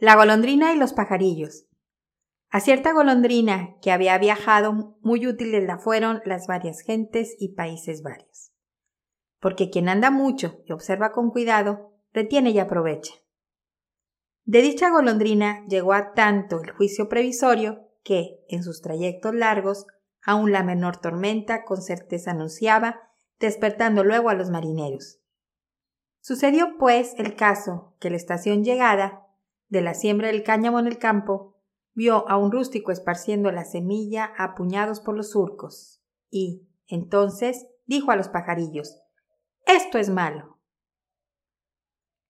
La golondrina y los pajarillos. A cierta golondrina que había viajado, muy útiles la fueron las varias gentes y países varios. Porque quien anda mucho y observa con cuidado, retiene y aprovecha. De dicha golondrina llegó a tanto el juicio previsorio que, en sus trayectos largos, aun la menor tormenta con certeza anunciaba, despertando luego a los marineros. Sucedió, pues, el caso que la estación llegada, de la siembra del cáñamo en el campo, vio a un rústico esparciendo la semilla a puñados por los surcos, y, entonces, dijo a los pajarillos Esto es malo.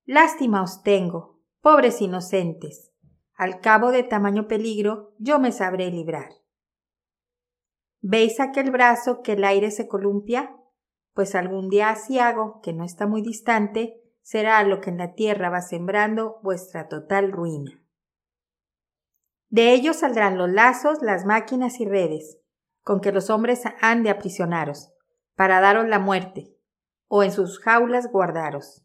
Lástima os tengo, pobres inocentes. Al cabo de tamaño peligro yo me sabré librar. ¿Veis aquel brazo que el aire se columpia? Pues algún día hago, que no está muy distante, será lo que en la tierra va sembrando vuestra total ruina. De ellos saldrán los lazos, las máquinas y redes, con que los hombres han de aprisionaros, para daros la muerte, o en sus jaulas guardaros.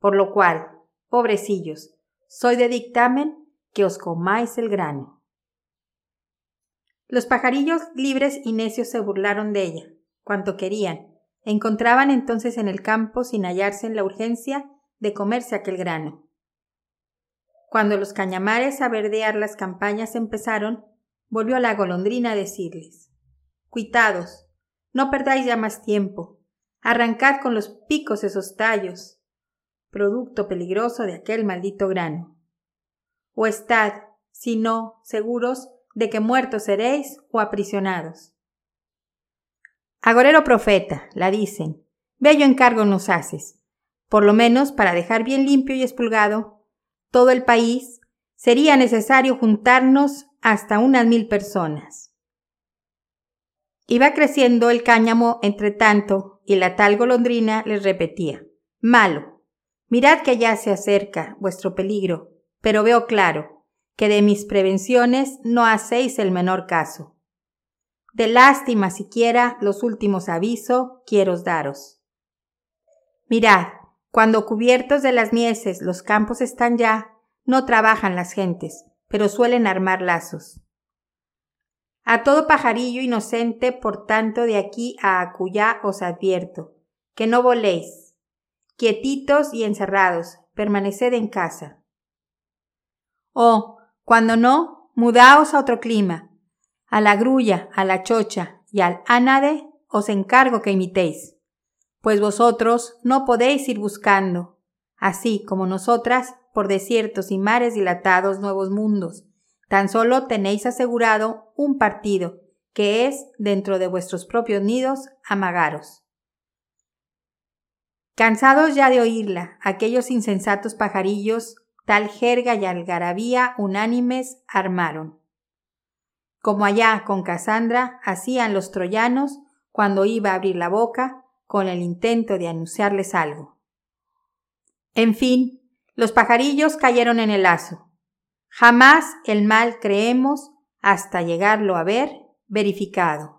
Por lo cual, pobrecillos, soy de dictamen que os comáis el grano. Los pajarillos libres y necios se burlaron de ella, cuanto querían. Encontraban entonces en el campo, sin hallarse en la urgencia, de comerse aquel grano. Cuando los cañamares a verdear las campañas empezaron, volvió la golondrina a decirles Cuitados, no perdáis ya más tiempo, arrancad con los picos esos tallos, producto peligroso de aquel maldito grano. O estad, si no, seguros de que muertos seréis o aprisionados. Agorero profeta, la dicen, bello encargo nos haces, por lo menos para dejar bien limpio y espulgado todo el país, sería necesario juntarnos hasta unas mil personas. Iba creciendo el cáñamo entre tanto y la tal golondrina les repetía Malo. Mirad que ya se acerca vuestro peligro, pero veo claro que de mis prevenciones no hacéis el menor caso. De lástima siquiera los últimos aviso quiero daros. Mirad, cuando cubiertos de las mieses los campos están ya, no trabajan las gentes, pero suelen armar lazos. A todo pajarillo inocente, por tanto, de aquí a acullá os advierto, que no voléis. Quietitos y encerrados, permaneced en casa. O, cuando no, mudaos a otro clima. A la grulla, a la chocha y al ánade os encargo que imitéis pues vosotros no podéis ir buscando, así como nosotras, por desiertos y mares dilatados nuevos mundos. Tan solo tenéis asegurado un partido, que es, dentro de vuestros propios nidos, amagaros. Cansados ya de oírla, aquellos insensatos pajarillos, tal jerga y algarabía unánimes armaron. Como allá con Casandra hacían los troyanos cuando iba a abrir la boca, con el intento de anunciarles algo. En fin, los pajarillos cayeron en el lazo. Jamás el mal creemos hasta llegarlo a ver verificado.